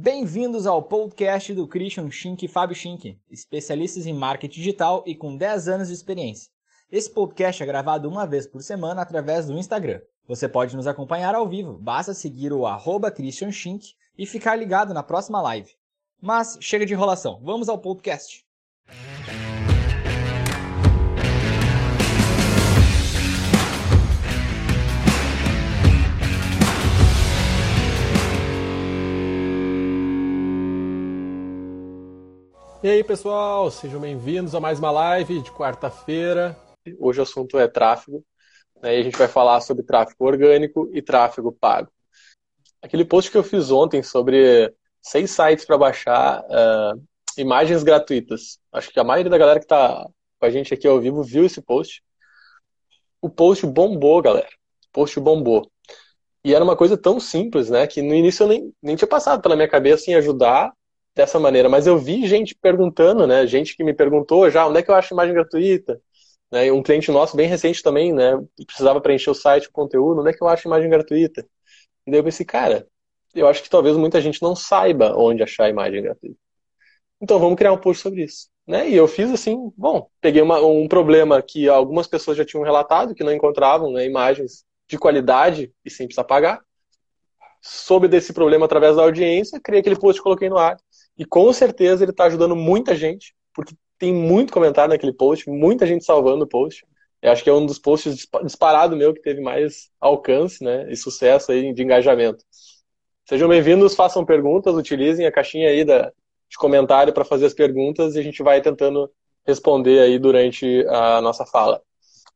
Bem-vindos ao podcast do Christian Schink e Fábio Schink, especialistas em marketing digital e com 10 anos de experiência. Esse podcast é gravado uma vez por semana através do Instagram. Você pode nos acompanhar ao vivo, basta seguir o arroba Christian Schink e ficar ligado na próxima live. Mas chega de enrolação, vamos ao podcast. E aí, pessoal, sejam bem-vindos a mais uma live de quarta-feira. Hoje o assunto é tráfego, né, e a gente vai falar sobre tráfego orgânico e tráfego pago. Aquele post que eu fiz ontem sobre seis sites para baixar uh, imagens gratuitas. Acho que a maioria da galera que está com a gente aqui ao vivo viu esse post. O post bombou, galera. O post bombou. E era uma coisa tão simples, né? Que no início eu nem, nem tinha passado pela minha cabeça em ajudar dessa maneira, mas eu vi gente perguntando, né? Gente que me perguntou já onde é que eu acho imagem gratuita. Né? Um cliente nosso bem recente também, né? Precisava preencher o site, o conteúdo, onde é que eu acho imagem gratuita? E daí eu pensei, cara, eu acho que talvez muita gente não saiba onde achar imagem gratuita. Então vamos criar um post sobre isso. Né? E eu fiz assim, bom, peguei uma, um problema que algumas pessoas já tinham relatado, que não encontravam né, imagens de qualidade e sem precisar pagar. Soube desse problema através da audiência, criei aquele post e coloquei no ar. E com certeza ele está ajudando muita gente, porque tem muito comentário naquele post, muita gente salvando o post. Eu acho que é um dos posts disparado meu que teve mais alcance né, e sucesso aí de engajamento. Sejam bem-vindos, façam perguntas, utilizem a caixinha aí da, de comentário para fazer as perguntas e a gente vai tentando responder aí durante a nossa fala.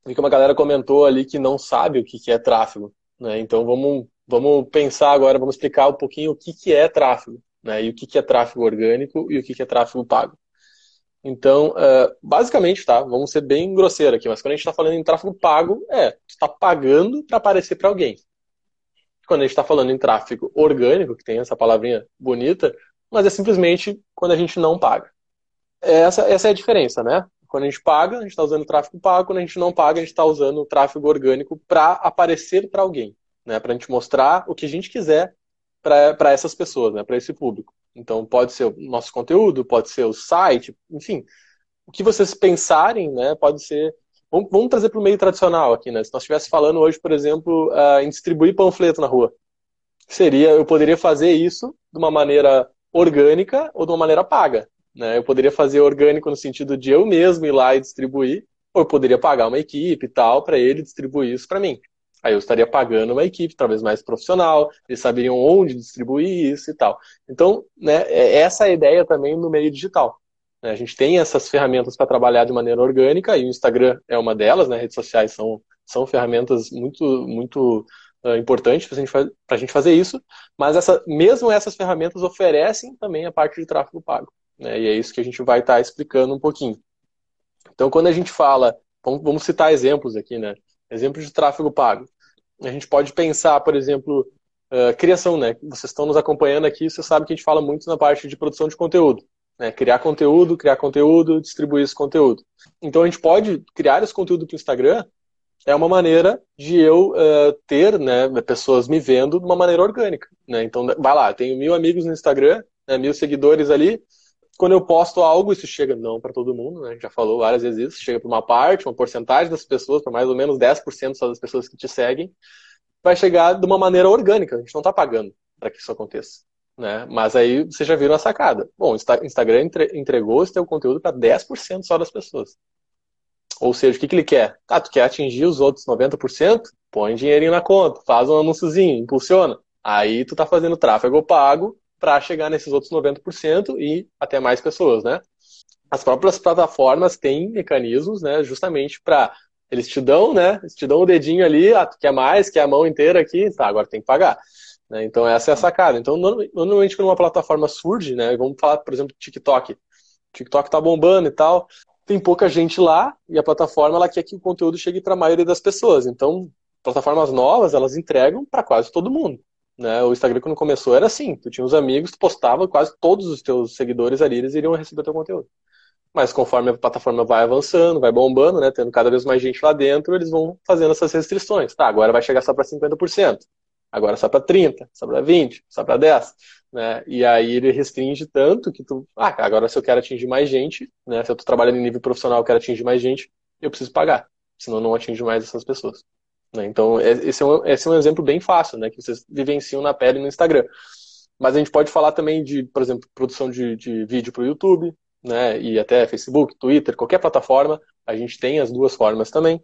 Vi que uma galera comentou ali que não sabe o que, que é tráfego. Né? Então vamos, vamos pensar agora, vamos explicar um pouquinho o que, que é tráfego né? E o que, que é tráfego orgânico e o que, que é tráfego pago. Então, uh, basicamente, tá? Vamos ser bem grosseiro aqui, mas quando a gente está falando em tráfego pago, é, está pagando para aparecer para alguém. Quando a gente está falando em tráfego orgânico, que tem essa palavrinha bonita, mas é simplesmente quando a gente não paga. Essa, essa é a diferença, né? Quando a gente paga, a gente está usando tráfego pago, quando a gente não paga, a gente está usando o tráfego orgânico para aparecer para alguém, né? Para a gente mostrar o que a gente quiser para essas pessoas, né, para esse público. Então, pode ser o nosso conteúdo, pode ser o site, enfim. O que vocês pensarem, né, pode ser. Vamos, vamos trazer para o meio tradicional aqui, né? Se nós estivéssemos falando hoje, por exemplo, uh, em distribuir panfleto na rua, seria, eu poderia fazer isso de uma maneira orgânica ou de uma maneira paga. Né? Eu poderia fazer orgânico no sentido de eu mesmo ir lá e distribuir, ou eu poderia pagar uma equipe e tal para ele distribuir isso para mim. Aí eu estaria pagando uma equipe, talvez mais profissional, eles saberiam onde distribuir isso e tal. Então, né, é essa é a ideia também no meio digital. Né? A gente tem essas ferramentas para trabalhar de maneira orgânica, e o Instagram é uma delas, né? redes sociais são, são ferramentas muito, muito uh, importantes para a, gente, fazer isso, mas essa, mesmo essas ferramentas oferecem também a parte de tráfego pago. Né? E é isso que a gente vai estar tá explicando um pouquinho. Então, quando a gente fala, vamos, vamos citar exemplos aqui, né? Exemplo de tráfego pago. A gente pode pensar, por exemplo, uh, criação, né? Vocês estão nos acompanhando aqui, você sabe que a gente fala muito na parte de produção de conteúdo. Né? Criar conteúdo, criar conteúdo, distribuir esse conteúdo. Então a gente pode criar esse conteúdo para o Instagram, é uma maneira de eu uh, ter né, pessoas me vendo de uma maneira orgânica. Né? Então, vai lá, tenho mil amigos no Instagram, né, mil seguidores ali, quando eu posto algo, isso chega não para todo mundo, né? Já falou várias vezes isso, chega para uma parte, uma porcentagem das pessoas, para mais ou menos 10% só das pessoas que te seguem, vai chegar de uma maneira orgânica, a gente não está pagando para que isso aconteça. Né? Mas aí você já viram a sacada. Bom, o Instagram entregou esse teu conteúdo para 10% só das pessoas. Ou seja, o que, que ele quer? Ah, tu quer atingir os outros 90%? Põe dinheirinho na conta, faz um anúnciozinho, impulsiona. Aí tu tá fazendo tráfego pago para chegar nesses outros 90% e até mais pessoas, né? As próprias plataformas têm mecanismos, né, justamente para eles te dão, né, eles te dão o dedinho ali, ah, tu quer mais, quer a mão inteira aqui, tá, agora tem que pagar. Né? Então essa é a sacada. Então normalmente quando uma plataforma surge, né, vamos falar, por exemplo, TikTok. TikTok tá bombando e tal, tem pouca gente lá e a plataforma ela quer que o conteúdo chegue para a maioria das pessoas. Então plataformas novas elas entregam para quase todo mundo. Né? O Instagram, quando começou, era assim: tu tinha uns amigos, tu postava, quase todos os teus seguidores ali, eles iriam receber teu conteúdo. Mas conforme a plataforma vai avançando, vai bombando, né, tendo cada vez mais gente lá dentro, eles vão fazendo essas restrições. Tá, agora vai chegar só para 50%, agora só para 30%, só para 20%, só para 10%. né? E aí ele restringe tanto que tu, ah, agora se eu quero atingir mais gente, né? Se eu tô trabalhando em nível profissional, eu quero atingir mais gente, eu preciso pagar, senão não atinge mais essas pessoas. Né? Então, é, esse é, um, esse é um exemplo bem fácil, né? Que vocês vivenciam na pele no Instagram. Mas a gente pode falar também de, por exemplo, produção de, de vídeo para o YouTube, né? E até Facebook, Twitter, qualquer plataforma. A gente tem as duas formas também.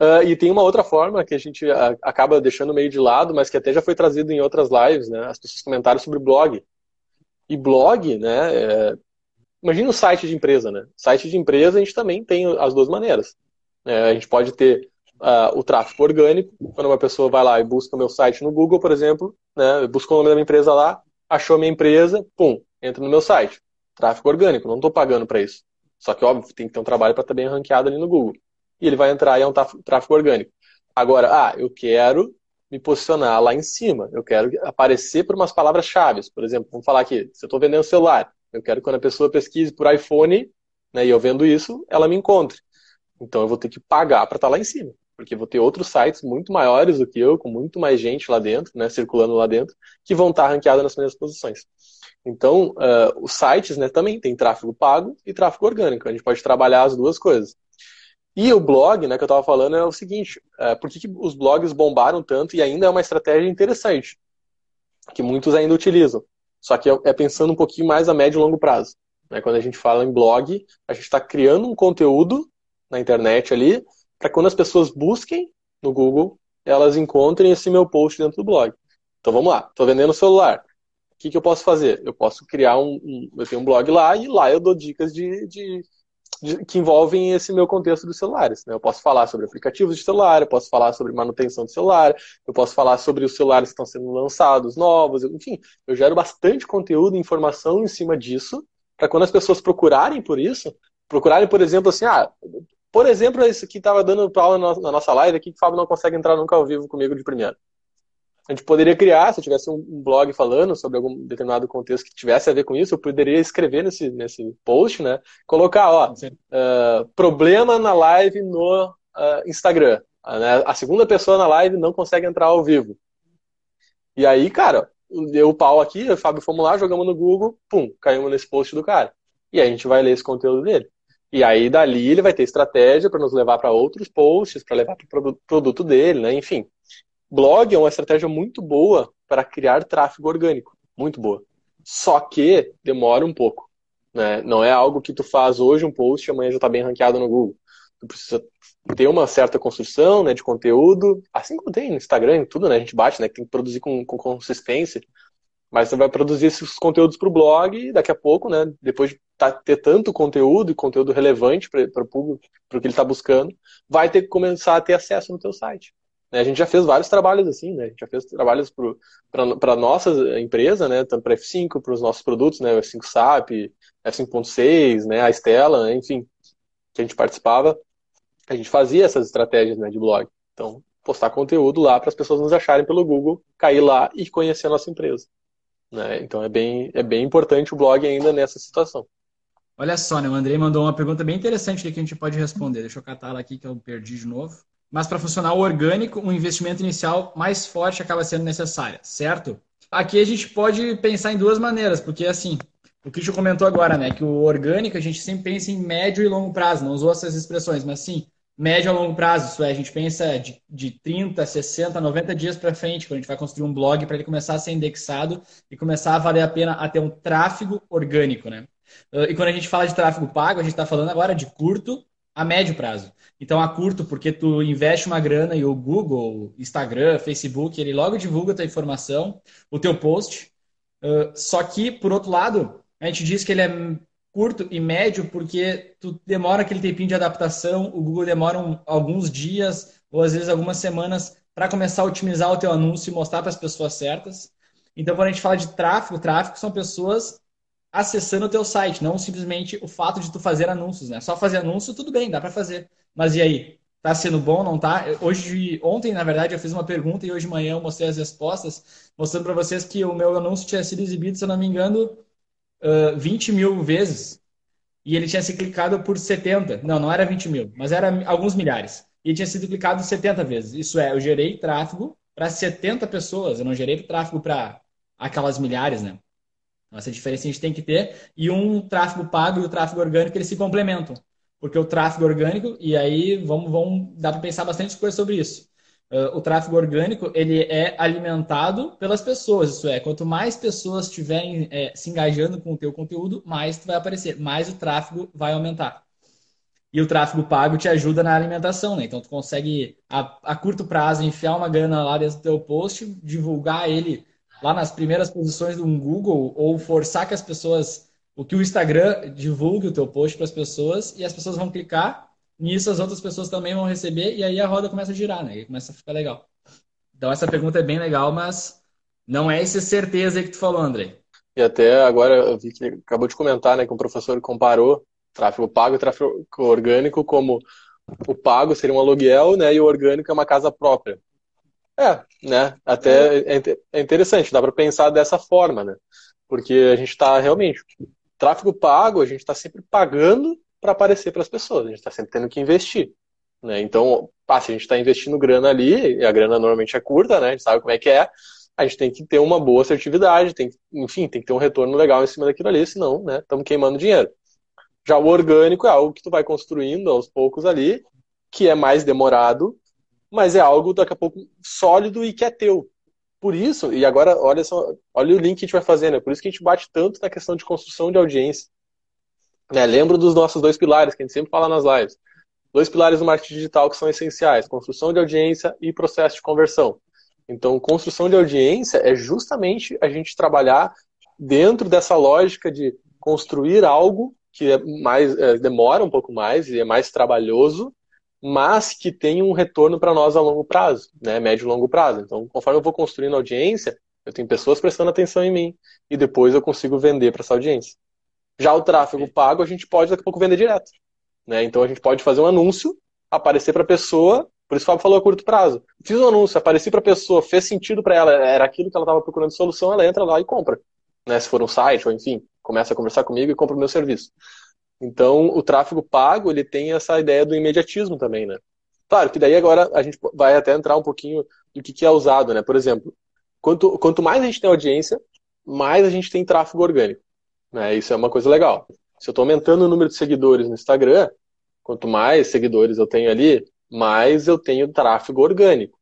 Uh, e tem uma outra forma que a gente uh, acaba deixando meio de lado, mas que até já foi trazido em outras lives, né? As pessoas comentaram sobre blog. E blog, né? É... Imagina o site de empresa, né? Site de empresa a gente também tem as duas maneiras. É, a gente pode ter uh, o tráfego orgânico, quando uma pessoa vai lá e busca o meu site no Google, por exemplo, né? Busca o nome da minha empresa lá, achou a minha empresa, pum, entra no meu site. Tráfego orgânico, não estou pagando para isso. Só que, óbvio, tem que ter um trabalho para estar bem ranqueado ali no Google e ele vai entrar e é um tráfego orgânico. Agora, ah, eu quero me posicionar lá em cima, eu quero aparecer por umas palavras-chave. Por exemplo, vamos falar aqui, se eu estou vendendo celular, eu quero que quando a pessoa pesquise por iPhone, né, e eu vendo isso, ela me encontre. Então eu vou ter que pagar para estar tá lá em cima, porque vou ter outros sites muito maiores do que eu, com muito mais gente lá dentro, né, circulando lá dentro, que vão estar ranqueadas nas primeiras posições. Então, uh, os sites né, também tem tráfego pago e tráfego orgânico. A gente pode trabalhar as duas coisas. E o blog, né, que eu estava falando, é o seguinte: é, por que, que os blogs bombaram tanto e ainda é uma estratégia interessante, que muitos ainda utilizam. Só que é, é pensando um pouquinho mais a médio e longo prazo. Né? Quando a gente fala em blog, a gente está criando um conteúdo na internet ali, para quando as pessoas busquem no Google, elas encontrem esse meu post dentro do blog. Então vamos lá, estou vendendo celular. O que, que eu posso fazer? Eu posso criar um, um, Eu tenho um blog lá e lá eu dou dicas de, de que envolvem esse meu contexto dos celulares. Né? Eu posso falar sobre aplicativos de celular, eu posso falar sobre manutenção de celular, eu posso falar sobre os celulares que estão sendo lançados, novos, enfim, eu gero bastante conteúdo e informação em cima disso, para quando as pessoas procurarem por isso, procurarem, por exemplo, assim, ah, por exemplo, isso que estava dando aula na nossa live aqui, que o Fábio não consegue entrar nunca ao vivo comigo de primeira a gente poderia criar, se eu tivesse um blog falando sobre algum determinado contexto que tivesse a ver com isso, eu poderia escrever nesse, nesse post, né? Colocar, ó, uh, problema na live no uh, Instagram. Uh, né? A segunda pessoa na live não consegue entrar ao vivo. E aí, cara, deu o pau aqui, o Fábio fomos lá, jogamos no Google, pum, caímos nesse post do cara. E aí a gente vai ler esse conteúdo dele. E aí dali ele vai ter estratégia para nos levar para outros posts, para levar para o produto dele, né? Enfim blog é uma estratégia muito boa para criar tráfego orgânico, muito boa. Só que demora um pouco, né? Não é algo que tu faz hoje um post e amanhã já está bem ranqueado no Google. Tu precisa ter uma certa construção, né, de conteúdo, assim como tem no Instagram, tudo, né? A gente bate, né? Tem que produzir com, com consistência. Mas você vai produzir esses conteúdos para o blog e daqui a pouco, né? Depois de tá, ter tanto conteúdo e conteúdo relevante para o público, para o que ele está buscando, vai ter que começar a ter acesso no teu site. Né, a gente já fez vários trabalhos assim, né? A gente já fez trabalhos para a nossa empresa, né? Tanto para F5, para os nossos produtos, né? O F5 SAP, F5.6, né? A Estela, enfim, que a gente participava. A gente fazia essas estratégias né, de blog. Então, postar conteúdo lá para as pessoas nos acharem pelo Google, cair lá e conhecer a nossa empresa. Né? Então, é bem, é bem importante o blog ainda nessa situação. Olha só, né? O Andrei mandou uma pergunta bem interessante que a gente pode responder. Deixa eu catar ela aqui que eu perdi de novo mas para funcionar o orgânico, um investimento inicial mais forte acaba sendo necessário, certo? Aqui a gente pode pensar em duas maneiras, porque assim, o que comentou agora, né, que o orgânico a gente sempre pensa em médio e longo prazo, não usou essas expressões, mas sim, médio a longo prazo, isso é, a gente pensa de, de 30, 60, 90 dias para frente, quando a gente vai construir um blog para ele começar a ser indexado e começar a valer a pena a ter um tráfego orgânico, né? E quando a gente fala de tráfego pago, a gente está falando agora de curto a médio prazo. Então, a curto, porque tu investe uma grana e o Google, Instagram, Facebook, ele logo divulga a tua informação, o teu post. Uh, só que, por outro lado, a gente diz que ele é curto e médio porque tu demora aquele tempinho de adaptação, o Google demora um, alguns dias ou às vezes algumas semanas para começar a otimizar o teu anúncio e mostrar para as pessoas certas. Então, quando a gente fala de tráfego, tráfego são pessoas acessando o teu site, não simplesmente o fato de tu fazer anúncios, né? Só fazer anúncio, tudo bem, dá para fazer. Mas e aí? Tá sendo bom, não tá? Hoje, ontem, na verdade, eu fiz uma pergunta e hoje de manhã eu mostrei as respostas, mostrando para vocês que o meu anúncio tinha sido exibido, se eu não me engano, uh, 20 mil vezes. E ele tinha sido clicado por 70. Não, não era 20 mil, mas era alguns milhares. E tinha sido clicado 70 vezes. Isso é, eu gerei tráfego para 70 pessoas, eu não gerei tráfego para aquelas milhares, né? Então, essa diferença a gente tem que ter. E um tráfego pago e o tráfego orgânico, eles se complementam. Porque o tráfego orgânico, e aí vamos, vamos dar para pensar bastante coisa sobre isso. Uh, o tráfego orgânico, ele é alimentado pelas pessoas. Isso é, quanto mais pessoas estiverem é, se engajando com o teu conteúdo, mais tu vai aparecer, mais o tráfego vai aumentar. E o tráfego pago te ajuda na alimentação, né? Então tu consegue, a, a curto prazo, enfiar uma grana lá dentro do teu post, divulgar ele lá nas primeiras posições do Google ou forçar que as pessoas, o que o Instagram divulgue o teu post para as pessoas e as pessoas vão clicar, nisso as outras pessoas também vão receber e aí a roda começa a girar, né? E começa a ficar legal. Então essa pergunta é bem legal, mas não é essa certeza que tu falou, André. E até agora eu vi que acabou de comentar, né, que o professor comparou tráfego pago e tráfego orgânico como o pago seria um aluguel, né, e o orgânico é uma casa própria. É, né? Até é, é interessante, dá para pensar dessa forma, né? Porque a gente está realmente. Tráfego pago, a gente está sempre pagando para aparecer para as pessoas, a gente está sempre tendo que investir. Né? Então, ah, se a gente está investindo grana ali, e a grana normalmente é curta, né? A gente sabe como é que é, a gente tem que ter uma boa assertividade, tem, enfim, tem que ter um retorno legal em cima daquilo ali, senão, né, estamos queimando dinheiro. Já o orgânico é algo que tu vai construindo aos poucos ali, que é mais demorado, mas é algo daqui a pouco sólido e que é teu. Por isso, e agora olha só, olha o link que a gente vai fazer, né? Por isso que a gente bate tanto na questão de construção de audiência. Né? Lembro dos nossos dois pilares, que a gente sempre fala nas lives. Dois pilares do marketing digital que são essenciais: construção de audiência e processo de conversão. Então, construção de audiência é justamente a gente trabalhar dentro dessa lógica de construir algo que é mais é, demora um pouco mais e é mais trabalhoso, mas que tem um retorno para nós a longo prazo, né, médio e longo prazo. Então, conforme eu vou construindo audiência, eu tenho pessoas prestando atenção em mim e depois eu consigo vender para essa audiência. Já o tráfego pago, a gente pode daqui a pouco vender direto. Né? Então, a gente pode fazer um anúncio, aparecer para a pessoa, por isso o Fábio falou a curto prazo. Fiz um anúncio, apareci para a pessoa, fez sentido para ela, era aquilo que ela estava procurando solução, ela entra lá e compra. Né? Se for um site, ou enfim, começa a conversar comigo e compra o meu serviço. Então, o tráfego pago, ele tem essa ideia do imediatismo também, né? Claro que daí agora a gente vai até entrar um pouquinho do que, que é usado, né? Por exemplo, quanto, quanto mais a gente tem audiência, mais a gente tem tráfego orgânico. Né? Isso é uma coisa legal. Se eu estou aumentando o número de seguidores no Instagram, quanto mais seguidores eu tenho ali, mais eu tenho tráfego orgânico.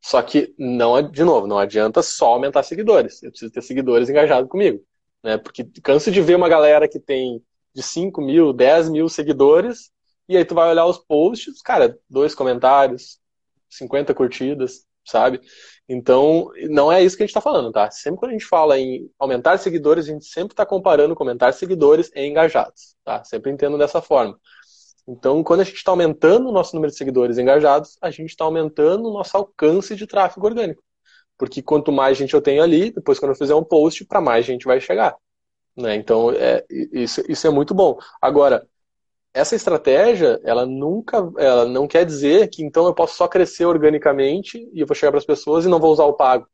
Só que, não, de novo, não adianta só aumentar seguidores. Eu preciso ter seguidores engajados comigo. Né? Porque canso de ver uma galera que tem de 5 mil, 10 mil seguidores, e aí tu vai olhar os posts, cara, dois comentários, 50 curtidas, sabe? Então, não é isso que a gente está falando, tá? Sempre quando a gente fala em aumentar seguidores, a gente sempre está comparando comentar seguidores e engajados, tá? Sempre entendo dessa forma. Então, quando a gente está aumentando o nosso número de seguidores engajados, a gente está aumentando o nosso alcance de tráfego orgânico. Porque quanto mais gente eu tenho ali, depois quando eu fizer um post, para mais gente vai chegar. Né? Então, é, isso, isso é muito bom. Agora, essa estratégia, ela nunca, ela não quer dizer que então eu posso só crescer organicamente e eu vou chegar para as pessoas e não vou usar o pago.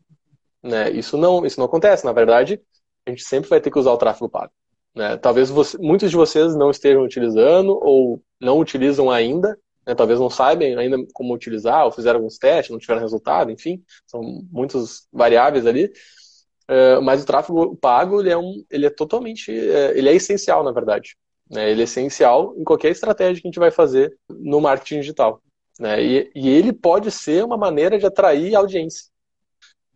Né? Isso não, isso não acontece. Na verdade, a gente sempre vai ter que usar o tráfego pago. Né? Talvez você, muitos de vocês não estejam utilizando ou não utilizam ainda, né? talvez não saibam ainda como utilizar, ou fizeram alguns testes, não tiveram resultado, enfim, são muitas variáveis ali. Uh, mas o tráfego pago ele é, um, ele é totalmente, uh, ele é essencial na verdade. Né? Ele é essencial em qualquer estratégia que a gente vai fazer no marketing digital. Né? E, e ele pode ser uma maneira de atrair audiência.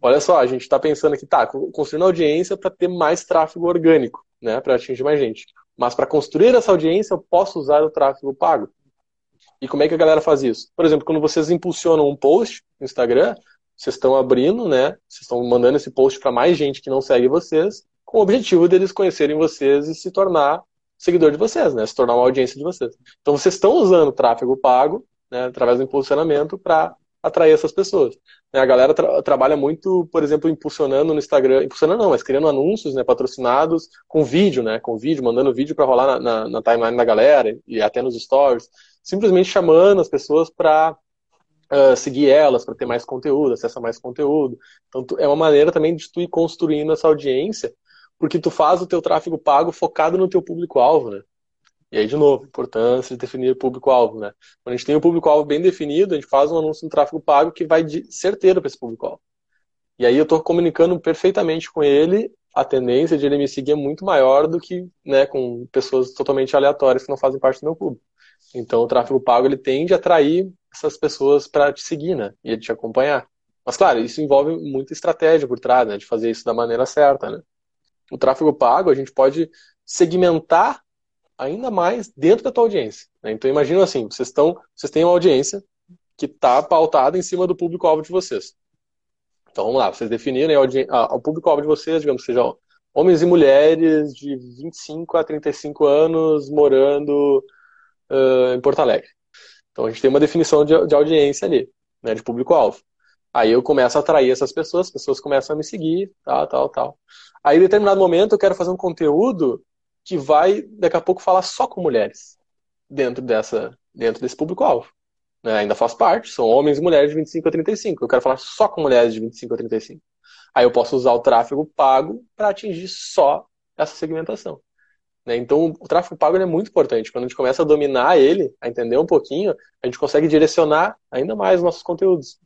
Olha só, a gente está pensando aqui, tá, construindo audiência para ter mais tráfego orgânico, né, para atingir mais gente. Mas para construir essa audiência, eu posso usar o tráfego pago. E como é que a galera faz isso? Por exemplo, quando vocês impulsionam um post no Instagram, vocês estão abrindo, né? Vocês estão mandando esse post para mais gente que não segue vocês, com o objetivo deles conhecerem vocês e se tornar seguidor de vocês, né? Se tornar uma audiência de vocês. Então vocês estão usando tráfego pago, né, através do impulsionamento, para atrair essas pessoas. Né? A galera tra trabalha muito, por exemplo, impulsionando no Instagram, impulsionando não, mas criando anúncios, né, patrocinados com vídeo, né, com vídeo, mandando vídeo para rolar na, na, na, timeline da galera e até nos stories, simplesmente chamando as pessoas para uh, seguir elas, para ter mais conteúdo, acesso a mais conteúdo. Então é uma maneira também de tu ir construindo essa audiência, porque tu faz o teu tráfego pago focado no teu público-alvo, né? E aí, de novo, importância de definir público-alvo, né? Quando a gente tem o público-alvo bem definido, a gente faz um anúncio no tráfego pago que vai de certeiro para esse público-alvo. E aí eu estou comunicando perfeitamente com ele a tendência de ele me seguir é muito maior do que né, com pessoas totalmente aleatórias que não fazem parte do meu público. Então, o tráfego pago ele tende a atrair essas pessoas para te seguir, né? E te acompanhar. Mas, claro, isso envolve muita estratégia por trás, né? De fazer isso da maneira certa, né? O tráfego pago, a gente pode segmentar ainda mais dentro da tua audiência. Né? Então, imagina assim, vocês, estão, vocês têm uma audiência que está pautada em cima do público-alvo de vocês. Então, vamos lá, vocês definiram o público-alvo de vocês, digamos, sejam homens e mulheres de 25 a 35 anos morando uh, em Porto Alegre. Então, a gente tem uma definição de, de audiência ali, né, de público-alvo. Aí eu começo a atrair essas pessoas, as pessoas começam a me seguir, tal, tal, tal. Aí, em determinado momento, eu quero fazer um conteúdo que vai, daqui a pouco, falar só com mulheres dentro, dessa, dentro desse público-alvo. Né? Ainda faz parte, são homens e mulheres de 25 a 35. Eu quero falar só com mulheres de 25 a 35. Aí eu posso usar o tráfego pago para atingir só essa segmentação. Né? Então, o tráfego pago é muito importante. Quando a gente começa a dominar ele, a entender um pouquinho, a gente consegue direcionar ainda mais os nossos conteúdos.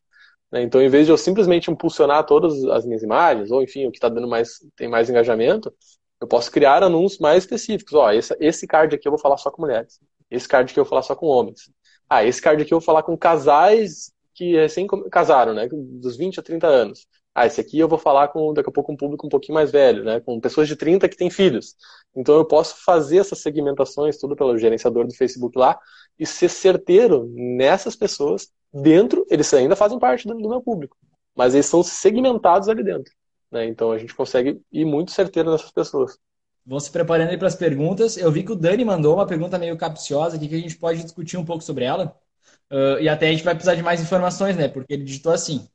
Né? Então, em vez de eu simplesmente impulsionar todas as minhas imagens, ou enfim, o que está dando mais, tem mais engajamento, eu posso criar anúncios mais específicos. Ó, esse, esse card aqui eu vou falar só com mulheres. Esse card aqui eu vou falar só com homens. Ah, esse card aqui eu vou falar com casais que recém casaram, né? Dos 20 a 30 anos. Ah, esse aqui eu vou falar com, daqui a pouco, um público um pouquinho mais velho, né? Com pessoas de 30 que têm filhos. Então eu posso fazer essas segmentações, tudo pelo gerenciador do Facebook lá, e ser certeiro nessas pessoas dentro, eles ainda fazem parte do, do meu público, mas eles são segmentados ali dentro. Né? Então a gente consegue ir muito certeiro nessas pessoas. Vão se preparando aí para as perguntas. Eu vi que o Dani mandou uma pergunta meio capciosa aqui que a gente pode discutir um pouco sobre ela. Uh, e até a gente vai precisar de mais informações, né? Porque ele digitou assim: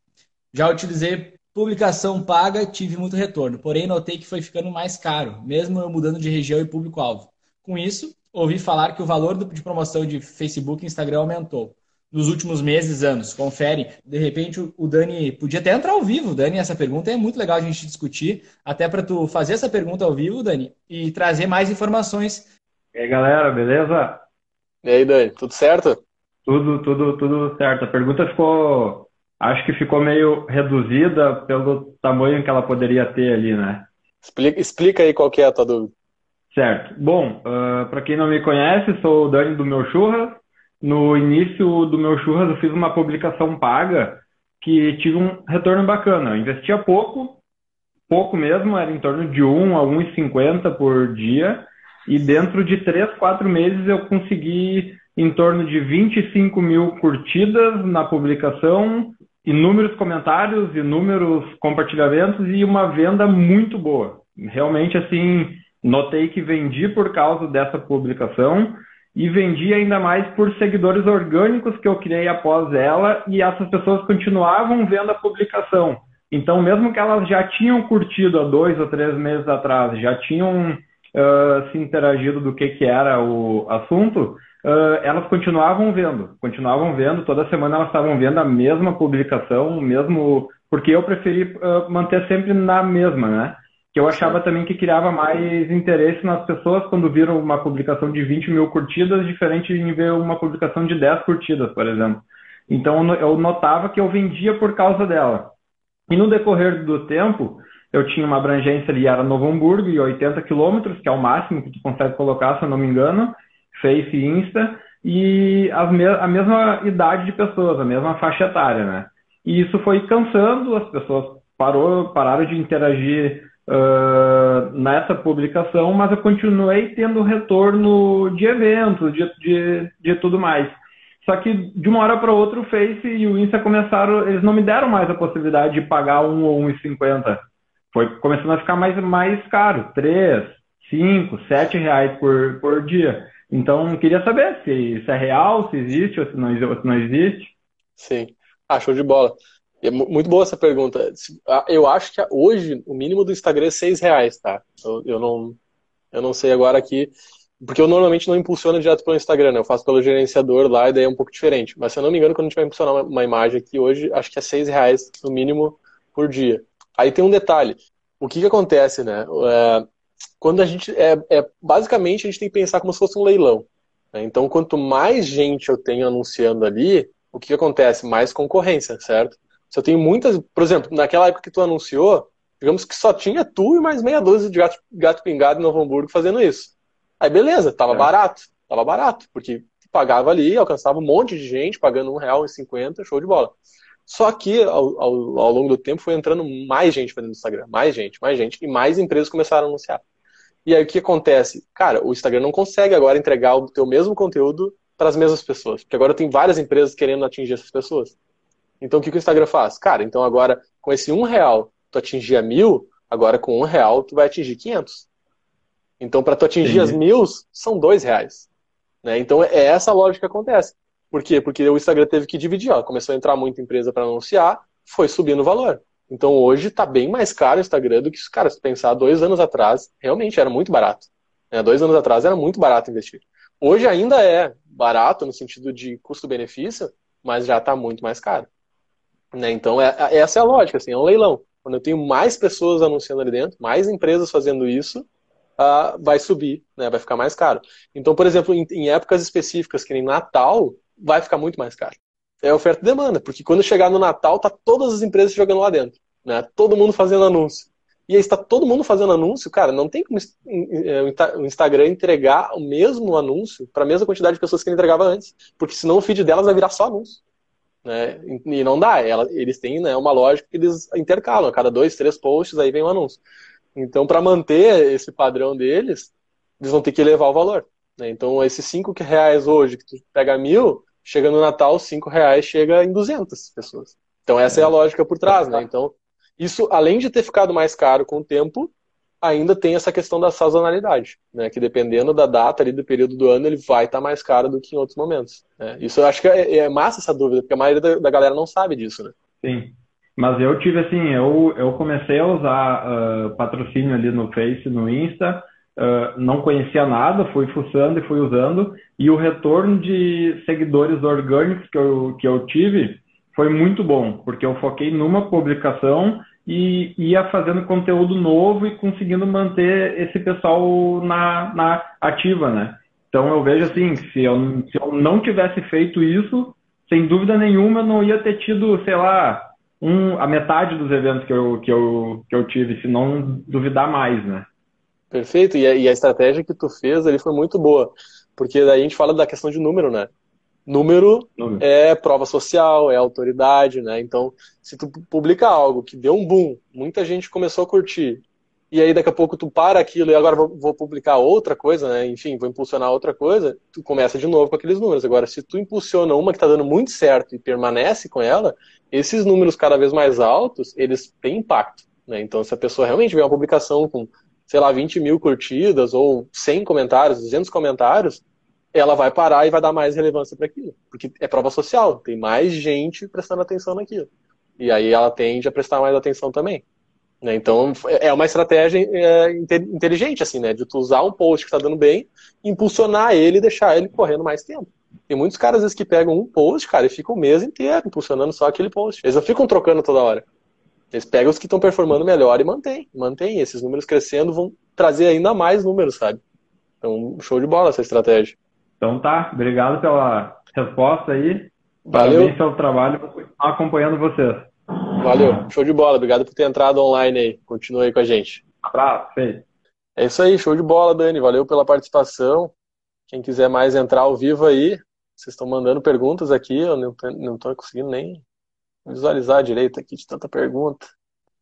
já utilizei publicação paga, tive muito retorno, porém notei que foi ficando mais caro, mesmo eu mudando de região e público-alvo. Com isso, ouvi falar que o valor de promoção de Facebook e Instagram aumentou nos últimos meses, anos? Confere. De repente, o Dani podia até entrar ao vivo, Dani. Essa pergunta é muito legal a gente discutir, até para tu fazer essa pergunta ao vivo, Dani, e trazer mais informações. E aí, galera, beleza? E aí, Dani, tudo certo? Tudo, tudo, tudo certo. A pergunta ficou, acho que ficou meio reduzida pelo tamanho que ela poderia ter ali, né? Explica, explica aí qual que é a tua dúvida. Certo. Bom, uh, ah, para quem não me conhece, sou o Dani do Meu Churras, no início do meu churras eu fiz uma publicação paga que tive um retorno bacana. Eu investia pouco, pouco mesmo, era em torno de 1 a 1,50 por dia, e dentro de 3, 4 meses eu consegui em torno de 25 mil curtidas na publicação, inúmeros comentários, inúmeros compartilhamentos e uma venda muito boa. Realmente, assim, notei que vendi por causa dessa publicação e vendi ainda mais por seguidores orgânicos que eu criei após ela e essas pessoas continuavam vendo a publicação. Então, mesmo que elas já tinham curtido há dois ou três meses atrás, já tinham uh, se interagido do que, que era o assunto, uh, elas continuavam vendo, continuavam vendo, toda semana elas estavam vendo a mesma publicação, mesmo porque eu preferi uh, manter sempre na mesma, né? que eu achava também que criava mais interesse nas pessoas quando viram uma publicação de 20 mil curtidas, diferente de ver uma publicação de 10 curtidas, por exemplo. Então eu notava que eu vendia por causa dela. E no decorrer do tempo, eu tinha uma abrangência ali, era Novo Hamburgo, e 80 quilômetros, que é o máximo que tu consegue colocar, se eu não me engano, Face e Insta, e me a mesma idade de pessoas, a mesma faixa etária, né? E isso foi cansando, as pessoas parou, pararam de interagir uh, nessa publicação, mas eu continuei tendo retorno de eventos, de, de, de tudo mais. Só que de uma hora para outra o Face e o Insta começaram, eles não me deram mais a possibilidade de pagar um ou 1,50. Foi começando a ficar mais, mais caro, 3, 5, 7 reais por, por dia. Então, queria saber se isso é real, se existe ou se não, ou se não existe. Sim. Ah, show de bola. É muito boa essa pergunta. Eu acho que hoje o mínimo do Instagram é seis reais, tá? Eu, eu, não, eu não sei agora aqui, porque eu normalmente não impulsiono direto pelo Instagram, né? Eu faço pelo gerenciador lá e daí é um pouco diferente. Mas se eu não me engano, quando a gente vai impulsionar uma, uma imagem aqui hoje, acho que é seis reais no mínimo por dia. Aí tem um detalhe. O que, que acontece, né? É, quando a gente. É, é, basicamente, a gente tem que pensar como se fosse um leilão. Né? Então, quanto mais gente eu tenho anunciando ali, o que, acontece? Mais concorrência, certo? Se eu tenho muitas, por exemplo, naquela época que tu anunciou, Digamos que só tinha tu e mais meia dúzia de gato, gato pingado em Novo Hamburgo fazendo isso. Aí beleza, tava é. barato, tava barato, porque pagava ali, alcançava um monte de gente pagando um real e cinquenta, show de bola. Só que ao, ao, ao, longo do tempo foi entrando mais gente fazendo Instagram, mais gente, mais gente, e mais empresas começaram a anunciar. E aí o que acontece? Cara, o Instagram não consegue agora entregar o teu mesmo conteúdo para as mesmas pessoas, porque agora tem várias empresas querendo atingir essas pessoas. Então o que, que o Instagram faz? Cara, então agora com esse um real tu atingir mil, agora com um real tu vai atingir 500. Então para tu atingir Sim. as mil são dois reais. Né? Então é essa a lógica que acontece. Por quê? Porque o Instagram teve que dividir. Ó. Começou a entrar muita empresa para anunciar, foi subindo o valor. Então hoje está bem mais caro o Instagram do que, cara, se pensar dois anos atrás, realmente era muito barato. Né? Dois anos atrás era muito barato investir. Hoje ainda é barato no sentido de custo-benefício, mas já está muito mais caro. Né? Então é, é, essa é a lógica, assim, é um leilão. Quando eu tenho mais pessoas anunciando ali dentro, mais empresas fazendo isso, uh, vai subir, né? vai ficar mais caro. Então, por exemplo, em, em épocas específicas, que nem Natal, vai ficar muito mais caro. É oferta e demanda, porque quando chegar no Natal, tá todas as empresas jogando lá dentro, né? Todo mundo fazendo anúncio. E aí está todo mundo fazendo anúncio, cara, não tem como é, o Instagram entregar o mesmo anúncio para a mesma quantidade de pessoas que ele entregava antes, porque senão o feed delas vai virar só anúncio. Né? E não dá, eles têm né, uma lógica que eles intercalam, a cada dois, três posts aí vem um anúncio. Então, para manter esse padrão deles, eles vão ter que elevar o valor. Né? Então, esses cinco reais hoje que tu pega mil, chega no Natal, cinco reais chega em 200 pessoas. Então, essa é, é a lógica por trás. Né? Então, isso, além de ter ficado mais caro com o tempo, ainda tem essa questão da sazonalidade, né? Que dependendo da data ali do período do ano, ele vai estar tá mais caro do que em outros momentos. Né? Isso eu acho que é, é, massa essa dúvida, porque a maioria da, da, galera não sabe disso, né? Sim. Mas eu tive assim, eu, eu comecei a usar uh, patrocínio ali no Face, no Insta, uh, não conhecia nada, fui fuçando e fui usando, e o retorno de seguidores orgânicos que eu, que eu tive foi muito bom, porque eu foquei numa publicação e ia fazendo conteúdo novo e conseguindo manter esse pessoal na, na ativa, né? Então eu vejo assim, se eu, se eu não tivesse feito isso, sem dúvida nenhuma eu não ia ter tido, sei lá, um, a metade dos eventos que eu, que, eu, que eu tive, se não duvidar mais, né? Perfeito, e a, e a estratégia que tu fez ali foi muito boa, porque daí a gente fala da questão de número, né? Número, Número, é prova social, é autoridade, né? Então, se tu publica algo que deu um boom, muita gente começou a curtir, e aí daqui a pouco tu para aquilo e agora vou, vou, publicar outra coisa, né? Enfim, vou impulsionar outra coisa, tu começa de novo com aqueles números. Agora, se tu impulsiona uma que está dando muito certo e permanece com ela, esses números cada vez mais altos, eles têm impacto, né? Então, se a pessoa realmente vê uma publicação com, sei lá, 20 mil curtidas ou 100 comentários, 200 comentários, ela vai parar e vai dar mais relevância para aquilo. Porque é prova social, tem mais gente prestando atenção naquilo. E aí ela tende a prestar mais atenção também. Né? Então é uma estratégia é, inteligente, assim, né? De tu usar um post que está dando bem, impulsionar ele e deixar ele correndo mais tempo. Tem muitos caras, às vezes, que pegam um post, cara, e ficam o mês inteiro impulsionando só aquele post. Eles não ficam trocando toda hora. Eles pegam os que estão performando melhor e mantêm. Mantêm. Esses números crescendo vão trazer ainda mais números, sabe? Então, show de bola essa estratégia. Então tá, obrigado pela resposta aí. Valeu. Parabéns pelo trabalho, vou continuar acompanhando vocês. Valeu, show de bola, obrigado por ter entrado online aí. Continua aí com a gente. Abraço, feito. É isso aí, show de bola, Dani. Valeu pela participação. Quem quiser mais entrar ao vivo aí, vocês estão mandando perguntas aqui, eu não estou conseguindo nem visualizar direito aqui de tanta pergunta.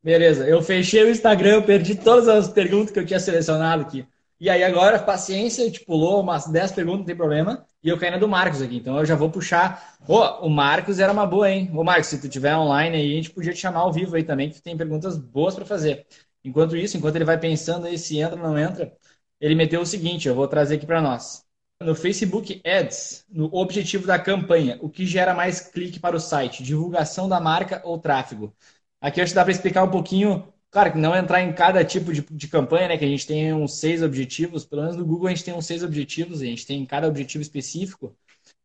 Beleza, eu fechei o Instagram, eu perdi todas as perguntas que eu tinha selecionado aqui. E aí agora, paciência, te tipo, pulou umas 10 perguntas, não tem problema. E eu caí na do Marcos aqui, então eu já vou puxar. Oh, o Marcos era uma boa, hein? Ô Marcos, se tu tiver online aí, a gente podia te chamar ao vivo aí também, que tem perguntas boas para fazer. Enquanto isso, enquanto ele vai pensando aí se entra ou não entra, ele meteu o seguinte, eu vou trazer aqui para nós. No Facebook Ads, no objetivo da campanha, o que gera mais clique para o site? Divulgação da marca ou tráfego? Aqui acho que dá para explicar um pouquinho Claro que não entrar em cada tipo de, de campanha, né? Que a gente tem uns seis objetivos, pelo menos no Google a gente tem uns seis objetivos, a gente tem cada objetivo específico.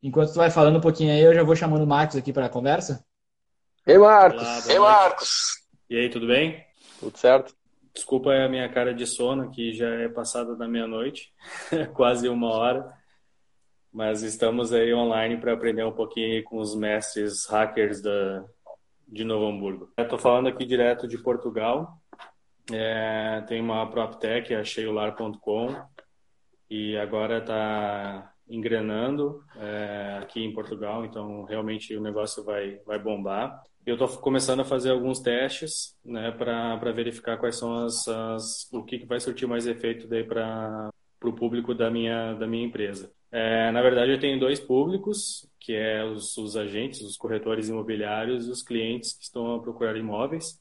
Enquanto tu vai falando um pouquinho aí, eu já vou chamando o Marcos aqui para a conversa. Ei, Marcos! Ei, Marcos! E aí, tudo bem? Tudo certo. Desculpa a minha cara de sono, que já é passada da meia-noite, quase uma hora. Mas estamos aí online para aprender um pouquinho com os mestres hackers da, de Novo Hamburgo. Estou falando aqui direto de Portugal. É, tem uma PropTech, a cheiolar.com, e agora está engrenando é, aqui em Portugal, então realmente o negócio vai, vai bombar. Eu estou começando a fazer alguns testes né, para verificar quais são as, as o que, que vai surtir mais efeito para o público da minha, da minha empresa. É, na verdade, eu tenho dois públicos, que é os, os agentes, os corretores imobiliários e os clientes que estão a procurar imóveis.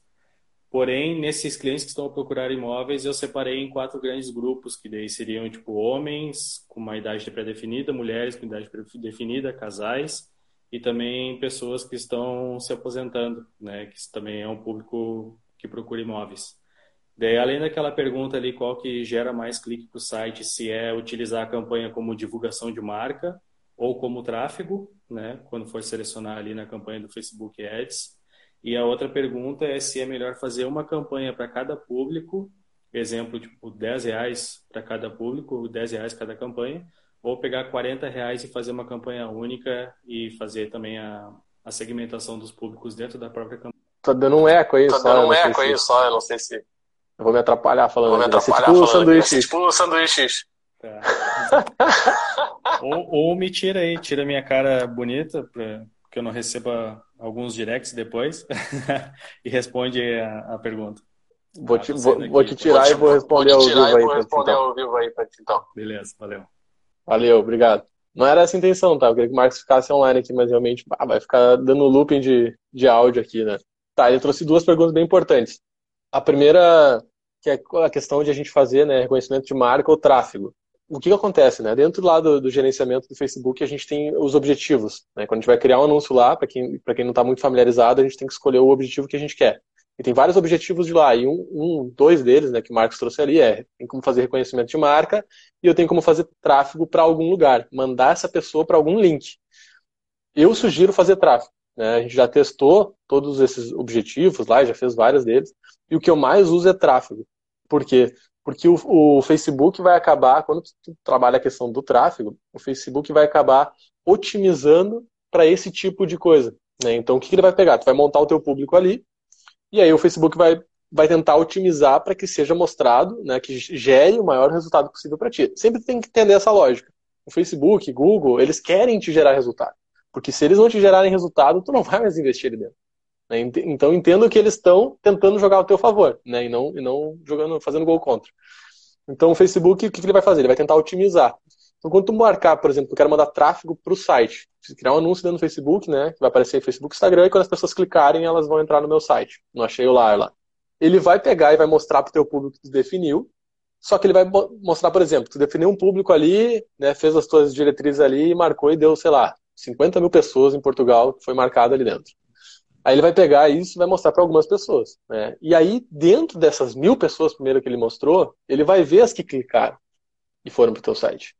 Porém, nesses clientes que estão a procurar imóveis, eu separei em quatro grandes grupos, que daí seriam tipo homens com uma idade pré-definida, mulheres com idade pré-definida, casais e também pessoas que estão se aposentando, né, que também é um público que procura imóveis. Daí, além daquela pergunta ali, qual que gera mais clique para o site, se é utilizar a campanha como divulgação de marca ou como tráfego, né, quando for selecionar ali na campanha do Facebook Ads, e a outra pergunta é se é melhor fazer uma campanha para cada público, exemplo, tipo 10 reais para cada público, 10 reais cada campanha, ou pegar 40 reais e fazer uma campanha única e fazer também a, a segmentação dos públicos dentro da própria campanha. Tá dando um eco aí, tá só. dando um eco aí, se... só, eu não sei se. Eu vou me atrapalhar falando. Vou me atrapalhar tipo falando. sanduíche. Tipo sanduíche. Tá. ou, ou me tira aí, tira minha cara bonita, pra que eu não receba alguns directs depois e responde a, a pergunta. Vou te, vou, vou te tirar vou te, e vou responder vou ao vivo aí. Vou responder então. ao vivo aí pra ti, então. Beleza, valeu. Valeu, obrigado. Não era essa a intenção, tá? Eu queria que o Marcos ficasse online aqui, mas realmente ah, vai ficar dando looping de, de áudio aqui, né? Tá, ele trouxe duas perguntas bem importantes. A primeira, que é a questão de a gente fazer, né, reconhecimento de marca ou tráfego o que, que, acontece, né? Dentro lá do, do, gerenciamento do Facebook, a gente tem os objetivos. Né? Quando a gente vai criar um anúncio lá, para quem, quem não está muito familiarizado, a gente tem que escolher o objetivo que a gente quer. E tem vários objetivos de lá, e um, um dois deles, né, que o Marcos trouxe ali, é tem como fazer reconhecimento de marca e eu tenho como fazer tráfego para algum lugar, mandar essa pessoa para algum link. Eu sugiro fazer tráfego. Né? A gente já testou todos esses objetivos lá, já fez vários deles, e o que eu mais uso é tráfego. Por quê? Porque o, o, Facebook vai acabar, quando tu trabalha a questão do tráfego, o Facebook vai acabar otimizando para esse tipo de coisa. Né? Então, o que, que ele vai pegar? Tu vai montar o teu público ali, e aí o Facebook vai, vai tentar otimizar para que seja mostrado, né, que gere o maior resultado possível para ti. Sempre tem que entender essa lógica. O Facebook, Google, eles querem te gerar resultado. Porque se eles não te gerarem resultado, tu não vai mais investir ali dentro. Né? Então entendo que eles estão tentando jogar ao teu favor, né? E não, e não jogando, fazendo gol contra. Então o Facebook, o que, ele vai fazer? Ele vai tentar otimizar. Então quando tu marcar, por exemplo, tu quer mandar tráfego para o site, criar um anúncio dentro do Facebook, né? Que vai aparecer Facebook, Instagram, e quando as pessoas clicarem, elas vão entrar no meu site, no Achei o Lar lá. Ele vai pegar e vai mostrar para o teu público que tu definiu, só que ele vai mostrar, por exemplo, tu definiu um público ali, né, fez as tuas diretrizes ali marcou e deu, sei lá, 50 mil pessoas em Portugal que foi marcado ali dentro. Aí ele vai pegar isso e vai mostrar para algumas pessoas. Né? E aí, dentro dessas mil pessoas primeiro que ele mostrou, ele vai ver as que clicaram e foram para o teu site.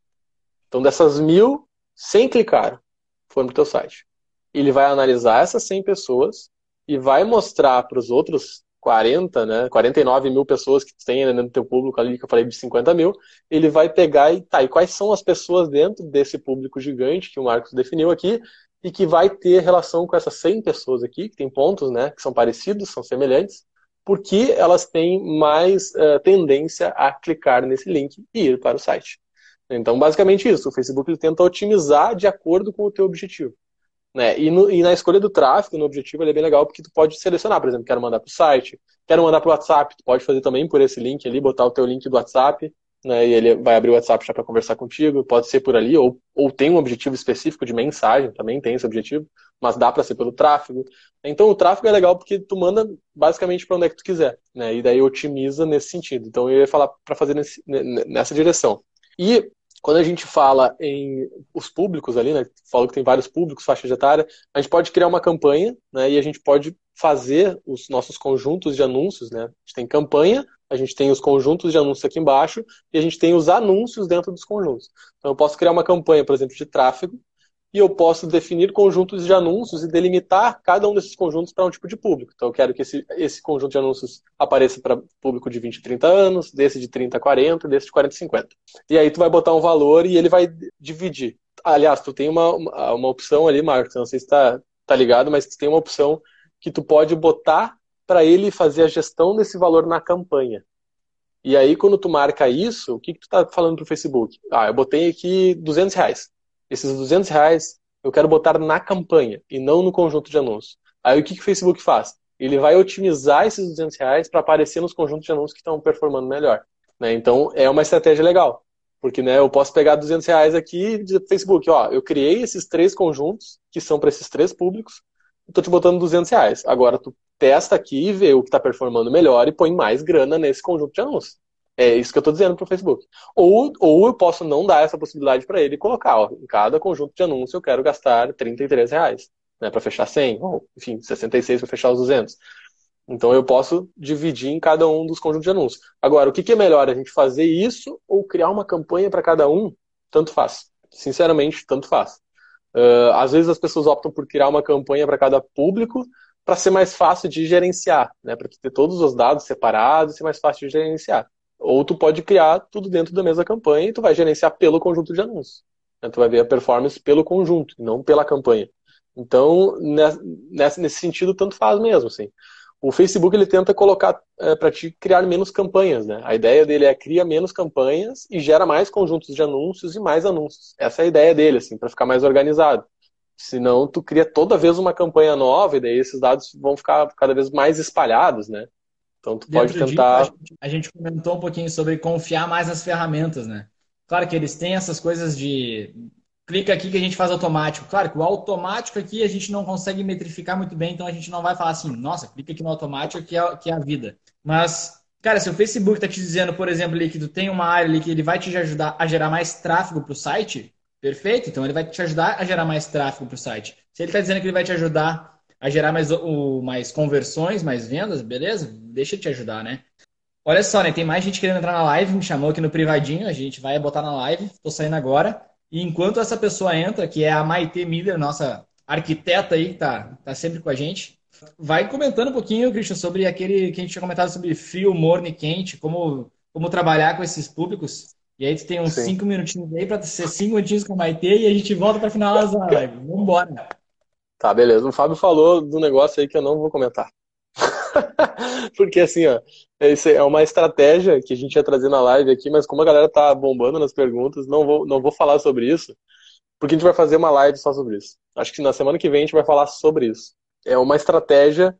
Então, dessas mil, 100 clicaram, foram para o teu site. Ele vai analisar essas 100 pessoas e vai mostrar para os outros 40, né, 49 mil pessoas que tem dentro do teu público ali, que eu falei de 50 mil, ele vai pegar e tá, e quais são as pessoas dentro desse público gigante que o Marcos definiu aqui, e que vai ter relação com essas 100 pessoas aqui, que tem pontos né, que são parecidos, são semelhantes, porque elas têm mais uh, tendência a clicar nesse link e ir para o site. Então, basicamente isso. O Facebook ele tenta otimizar de acordo com o teu objetivo. Né? E, no, e na escolha do tráfego, no objetivo, ele é bem legal porque tu pode selecionar, por exemplo, quero mandar para o site, quero mandar para o WhatsApp, tu pode fazer também por esse link ali, botar o teu link do WhatsApp, né, e ele vai abrir o WhatsApp já para conversar contigo, pode ser por ali, ou, ou tem um objetivo específico de mensagem, também tem esse objetivo, mas dá para ser pelo tráfego. Então o tráfego é legal porque tu manda basicamente para onde é que tu quiser, né, e daí otimiza nesse sentido. Então eu ia falar para fazer nesse, nessa direção. E quando a gente fala em os públicos ali, né, falou que tem vários públicos, faixa etária, a gente pode criar uma campanha, né, e a gente pode fazer os nossos conjuntos de anúncios, né? A gente tem campanha, a gente tem os conjuntos de anúncios aqui embaixo e a gente tem os anúncios dentro dos conjuntos. Então eu posso criar uma campanha, por exemplo, de tráfego e eu posso definir conjuntos de anúncios e delimitar cada um desses conjuntos para um tipo de público. Então eu quero que esse, esse conjunto de anúncios apareça para público de 20 a 30 anos, desse de 30 a 40, desse de 40 a 50. E aí tu vai botar um valor e ele vai dividir. Aliás, tu tem uma, uma opção ali, Marcos, não sei se está tá ligado, mas tu tem uma opção que tu pode botar para ele fazer a gestão desse valor na campanha. E aí, quando tu marca isso, o que, que tu está falando para o Facebook? Ah, eu botei aqui 200 reais. Esses 200 reais eu quero botar na campanha e não no conjunto de anúncios. Aí o que, que o Facebook faz? Ele vai otimizar esses 200 reais para aparecer nos conjuntos de anúncios que estão performando melhor. Né? Então, é uma estratégia legal. Porque né, eu posso pegar 200 reais aqui e dizer pro Facebook, ó, eu criei esses três conjuntos, que são para esses três públicos, e tô te botando 200 reais. Agora tu testa aqui e vê o que está performando melhor e põe mais grana nesse conjunto de anúncios. É isso que eu estou dizendo para o Facebook. Ou, ou eu posso não dar essa possibilidade para ele e colocar, ó, em cada conjunto de anúncios eu quero gastar 33 reais né, para fechar 100, ou enfim, 66 para fechar os 200. Então eu posso dividir em cada um dos conjuntos de anúncios. Agora, o que, que é melhor? A gente fazer isso ou criar uma campanha para cada um? Tanto faz. Sinceramente, tanto faz. Uh, às vezes as pessoas optam por criar uma campanha para cada público para ser mais fácil de gerenciar, né? Para ter todos os dados separados ser mais fácil de gerenciar. Ou tu pode criar tudo dentro da mesma campanha e tu vai gerenciar pelo conjunto de anúncios. Né? Tu vai ver a performance pelo conjunto, não pela campanha. Então, nesse sentido, tanto faz mesmo, assim. O Facebook ele tenta colocar é, para te criar menos campanhas, né? A ideia dele é cria menos campanhas e gera mais conjuntos de anúncios e mais anúncios. Essa é a ideia dele, assim, para ficar mais organizado. Senão, tu cria toda vez uma campanha nova e daí esses dados vão ficar cada vez mais espalhados, né? Então, tu pode Dentro tentar. Disso, a gente comentou um pouquinho sobre confiar mais nas ferramentas, né? Claro que eles têm essas coisas de clica aqui que a gente faz automático. Claro que o automático aqui a gente não consegue metrificar muito bem, então a gente não vai falar assim, nossa, clica aqui no automático que é, que é a vida. Mas, cara, se o Facebook está te dizendo, por exemplo, ali, que tu tem uma área ali que ele vai te ajudar a gerar mais tráfego para o site, perfeito, então ele vai te ajudar a gerar mais tráfego para o site. Se ele está dizendo que ele vai te ajudar a gerar mais, o, mais conversões, mais vendas, beleza? Deixa te ajudar, né? Olha só, né? Tem mais gente querendo entrar na live, me chamou aqui no privadinho, a gente vai botar na live, tô saindo agora. E enquanto essa pessoa entra, que é a Maite Miller, nossa arquiteta aí, tá, tá sempre com a gente, vai comentando um pouquinho, Christian, sobre aquele que a gente tinha comentado sobre frio, morno e quente, como, como trabalhar com esses públicos. E aí tu tem uns Sim. cinco minutinhos aí para ser cinco minutinhos com a Maite e a gente volta para finalizar a live. Vambora. Tá, beleza. O Fábio falou do negócio aí que eu não vou comentar. Porque assim, ó, é uma estratégia que a gente ia trazer na live aqui, mas como a galera tá bombando nas perguntas, não vou, não vou falar sobre isso, porque a gente vai fazer uma live só sobre isso. Acho que na semana que vem a gente vai falar sobre isso. É uma estratégia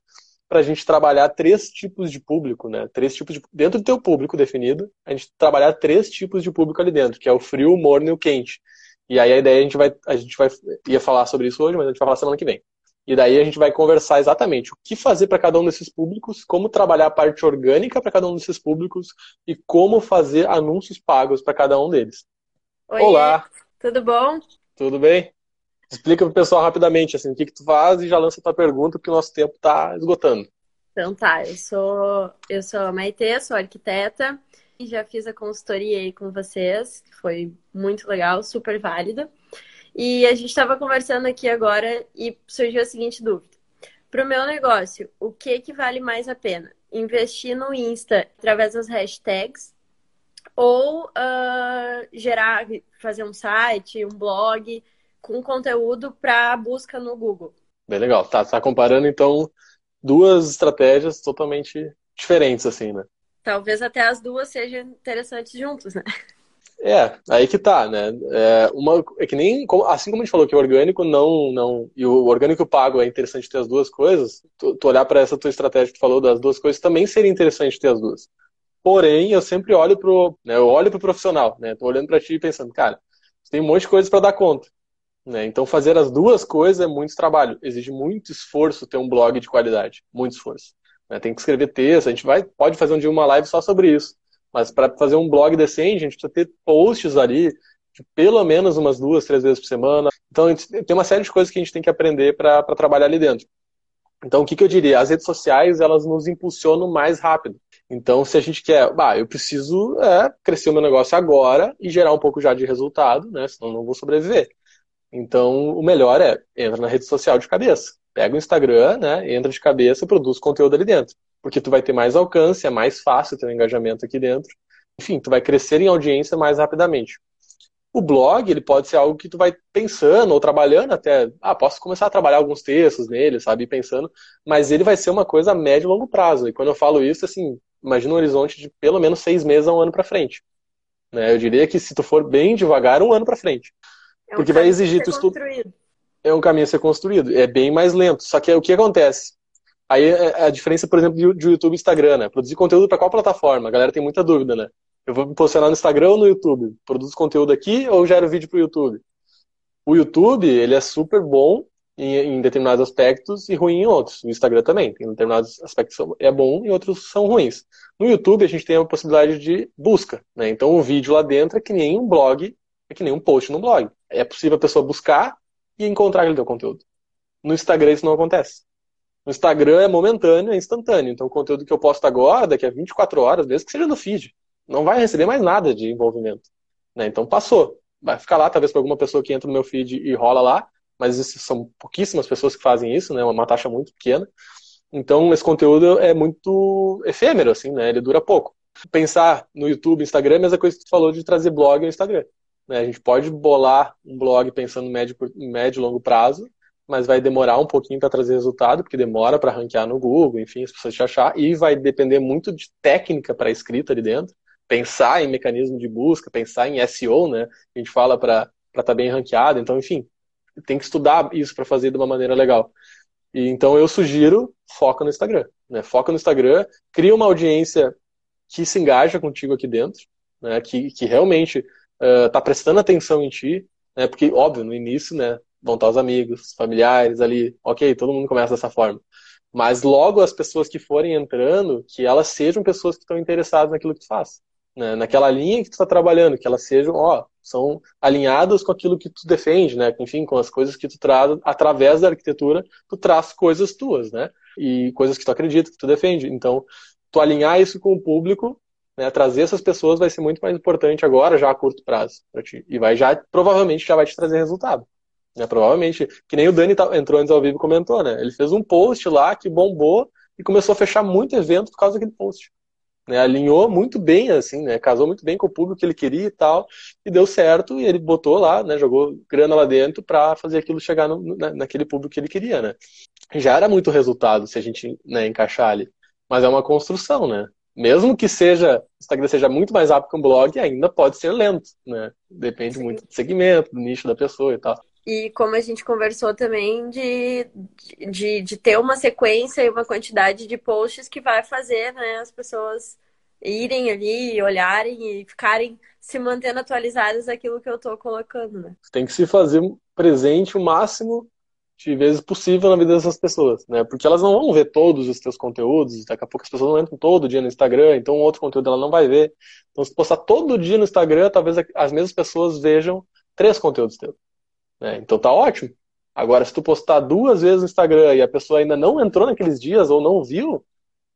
para a gente trabalhar três tipos de público, né? Três tipos de dentro do teu público definido, a gente trabalhar três tipos de público ali dentro, que é o frio, o morno e o quente. E aí a ideia a gente vai a gente vai ia falar sobre isso hoje, mas a gente vai falar semana que vem. E daí a gente vai conversar exatamente o que fazer para cada um desses públicos, como trabalhar a parte orgânica para cada um desses públicos e como fazer anúncios pagos para cada um deles. Oi, Olá. Tudo bom? Tudo bem? Explica para o pessoal rapidamente assim, o que, que tu faz e já lança tua pergunta, porque o nosso tempo está esgotando. Então tá, eu sou, eu sou a Maite, sou arquiteta e já fiz a consultoria aí com vocês, foi muito legal, super válida. E a gente estava conversando aqui agora e surgiu a seguinte dúvida. Para o meu negócio, o que, que vale mais a pena? Investir no Insta através das hashtags ou uh, gerar, fazer um site, um blog com conteúdo para busca no Google? Bem legal. Tá, tá comparando então duas estratégias totalmente diferentes, assim, né? Talvez até as duas sejam interessantes juntos, né? É, aí que tá, né? É, uma, é que nem, assim como a gente falou que o orgânico não, não, e o orgânico pago é interessante ter as duas coisas, tu, tu olhar para essa tua estratégia que tu falou das duas coisas, também seria interessante ter as duas. Porém, eu sempre olho pro, né, eu olho pro profissional, né? Tô olhando para ti e pensando, cara, tem um monte de coisas para dar conta. Né? Então, fazer as duas coisas é muito trabalho. Exige muito esforço ter um blog de qualidade. Muito esforço. Né? Tem que escrever texto. A gente vai, pode fazer um dia uma live só sobre isso. Mas para fazer um blog decente, a gente precisa ter posts ali, pelo menos umas duas, três vezes por semana. Então, tem uma série de coisas que a gente tem que aprender para trabalhar ali dentro. Então, o que, que, eu diria? As redes sociais, elas nos impulsionam mais rápido. Então, se a gente quer, bah, eu preciso é, crescer o meu negócio agora e gerar um pouco já de resultado, né? Senão não vou sobreviver. Então, o melhor é, entra na rede social de cabeça. Pega o Instagram, né? Entra de cabeça e produz conteúdo ali dentro porque tu vai ter mais alcance, é mais fácil ter um engajamento aqui dentro. Enfim, tu vai crescer em audiência mais rapidamente. O blog, ele pode ser algo que tu vai pensando ou trabalhando até, ah, posso começar a trabalhar alguns textos nele, sabe, pensando, mas ele vai ser uma coisa a médio e longo prazo. E quando eu falo isso, assim, imagina um horizonte de pelo menos seis meses a um ano para frente. Né? Eu diria que se tu for bem devagar, um ano para frente. É um Porque vai exigir tu estudo. É um caminho a ser construído. É bem mais lento. Só que o que acontece? Aí é, é a diferença, por exemplo, de YouTube e Instagram, né? Produzir conteúdo para qual plataforma? A galera tem muita dúvida, né? Eu vou me posicionar no Instagram ou no YouTube? Produzo conteúdo aqui ou gero vídeo para o YouTube? O YouTube, ele é super bom em, em, determinados aspectos e ruim em outros. O Instagram também, tem determinados aspectos é bom e outros são ruins. No YouTube, a gente tem a possibilidade de busca, né? Então, o vídeo lá dentro é que nem um blog, é que nem um post no blog. É possível a pessoa buscar e encontrar aquele teu conteúdo. No Instagram, isso não acontece. No Instagram é momentâneo, é instantâneo. Então, o conteúdo que eu posto agora, daqui a 24 horas, mesmo que seja no feed, não vai receber mais nada de envolvimento. Né? Então, passou. Vai ficar lá, talvez para alguma pessoa que entra no meu feed e rola lá, mas são pouquíssimas pessoas que fazem isso, né? Uma taxa muito pequena. Então, esse conteúdo é muito efêmero, assim, né? Ele dura pouco. Pensar no YouTube, Instagram, é a mesma coisa que tu falou de trazer blog ao Instagram. Né? A gente pode bolar um blog pensando em médio, médio e longo prazo, mas vai demorar um pouquinho para trazer resultado, porque demora para ranquear no Google, enfim, as pessoas te achar, e vai depender muito de técnica para escrita ali dentro, pensar em mecanismo de busca, pensar em SEO, né? A gente fala para estar tá bem ranqueado, então, enfim, tem que estudar isso para fazer de uma maneira legal. E, então eu sugiro, foca no Instagram, né? Foca no Instagram, cria uma audiência que se engaja contigo aqui dentro, né? Que, que realmente está uh, prestando atenção em ti, né? Porque, óbvio, no início, né? vão estar os amigos, familiares ali, ok, todo mundo começa dessa forma. Mas logo as pessoas que forem entrando, que elas sejam pessoas que estão interessadas naquilo que tu faz. Né? Naquela linha que tu está trabalhando, que elas sejam, ó, são alinhadas com aquilo que tu defende, né? Enfim, com as coisas que tu traz através da arquitetura, tu traz coisas tuas, né? E coisas que tu acredita, que tu defende. Então, tu alinhar isso com o público, né? Trazer essas pessoas vai ser muito mais importante agora, já a curto prazo, ti. E vai já, provavelmente, já vai te trazer resultado. Né, provavelmente, que nem o Dani tá, entrou antes ao vivo e comentou, né? Ele fez um post lá que bombou e começou a fechar muito evento por causa daquele post. Né, alinhou muito bem, assim, né? Casou muito bem com o público que ele queria e tal, e deu certo, e ele botou lá, né? Jogou grana lá dentro para fazer aquilo chegar no, na, naquele público que ele queria, né? Já era muito resultado se a gente né, encaixar ali. Mas é uma construção, né? Mesmo que seja, o Instagram seja muito mais rápido que um blog, ainda pode ser lento, né? Depende Sim. muito do segmento, do nicho da pessoa e tal. E como a gente conversou também de, de, de ter uma sequência e uma quantidade de posts que vai fazer né, as pessoas irem ali, olharem e ficarem se mantendo atualizadas daquilo que eu estou colocando, né? Tem que se fazer presente o máximo de vezes possível na vida dessas pessoas, né? Porque elas não vão ver todos os teus conteúdos, daqui a pouco as pessoas não entram todo dia no Instagram, então outro conteúdo ela não vai ver. Então se postar todo dia no Instagram, talvez as mesmas pessoas vejam três conteúdos teus. Né? Então tá ótimo. Agora, se tu postar duas vezes no Instagram e a pessoa ainda não entrou naqueles dias ou não viu,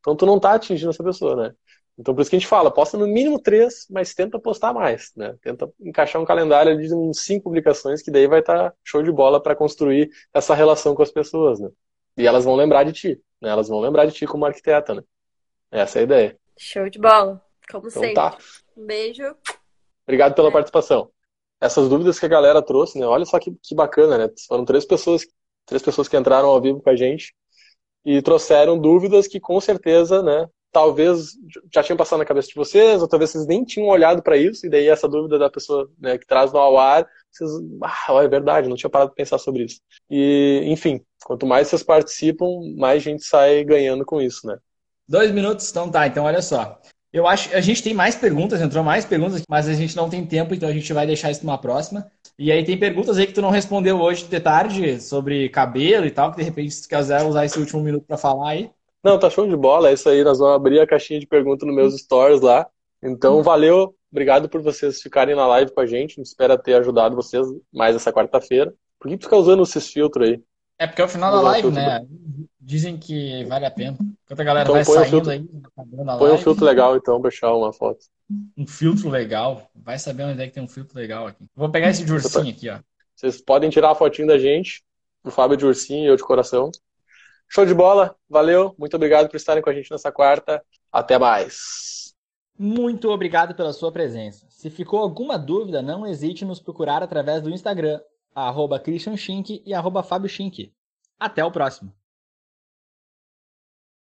então tu não tá atingindo essa pessoa, né? Então por isso que a gente fala, posta no mínimo três, mas tenta postar mais, né? Tenta encaixar um calendário de uns cinco publicações, que daí vai estar tá show de bola para construir essa relação com as pessoas, né? E elas vão lembrar de ti, né? Elas vão lembrar de ti como arquiteta, né? Essa é a ideia. Show de bola, como então, sempre. Tá. Um beijo. Obrigado pela é. participação essas dúvidas que a galera trouxe, né? Olha só que, que bacana, né? Foram três pessoas, três pessoas que entraram ao vivo com a gente e trouxeram dúvidas que com certeza, né? Talvez já tinham passado na cabeça de vocês, ou talvez vocês nem tinham olhado para isso, e daí essa dúvida da pessoa né, que traz no ao ar, vocês, ah, é verdade, não tinha parado de pensar sobre isso. E, enfim, quanto mais vocês participam, mais gente sai ganhando com isso, né? Dois minutos, então tá, então olha só. Eu acho a gente tem mais perguntas, entrou mais perguntas, mas a gente não tem tempo, então a gente vai deixar isso numa próxima. E aí tem perguntas aí que tu não respondeu hoje de tarde sobre cabelo e tal, que de repente se quiser usar esse último minuto para falar aí. Não, tá show de bola, é isso aí, nós vamos abrir a caixinha de perguntas nos meus stories lá. Então, hum. valeu, obrigado por vocês ficarem na live com a gente, a gente espera ter ajudado vocês mais essa quarta-feira. Por que tu fica usando esses filtros aí? É porque é o final da live, né? Dizem que vale a pena. Enquanto a galera então, vai saindo um filtro, aí, põe live, um filtro legal então, deixar uma foto. Um filtro legal. Vai saber onde é que tem um filtro legal aqui. Vou pegar esse de ursinho aqui, ó. Vocês podem tirar a fotinho da gente, do Fábio de ursinho e eu de coração. Show de bola, valeu, muito obrigado por estarem com a gente nessa quarta. Até mais. Muito obrigado pela sua presença. Se ficou alguma dúvida, não hesite em nos procurar através do Instagram, arroba Christian Schink e arroba Fábio Schink. Até o próximo!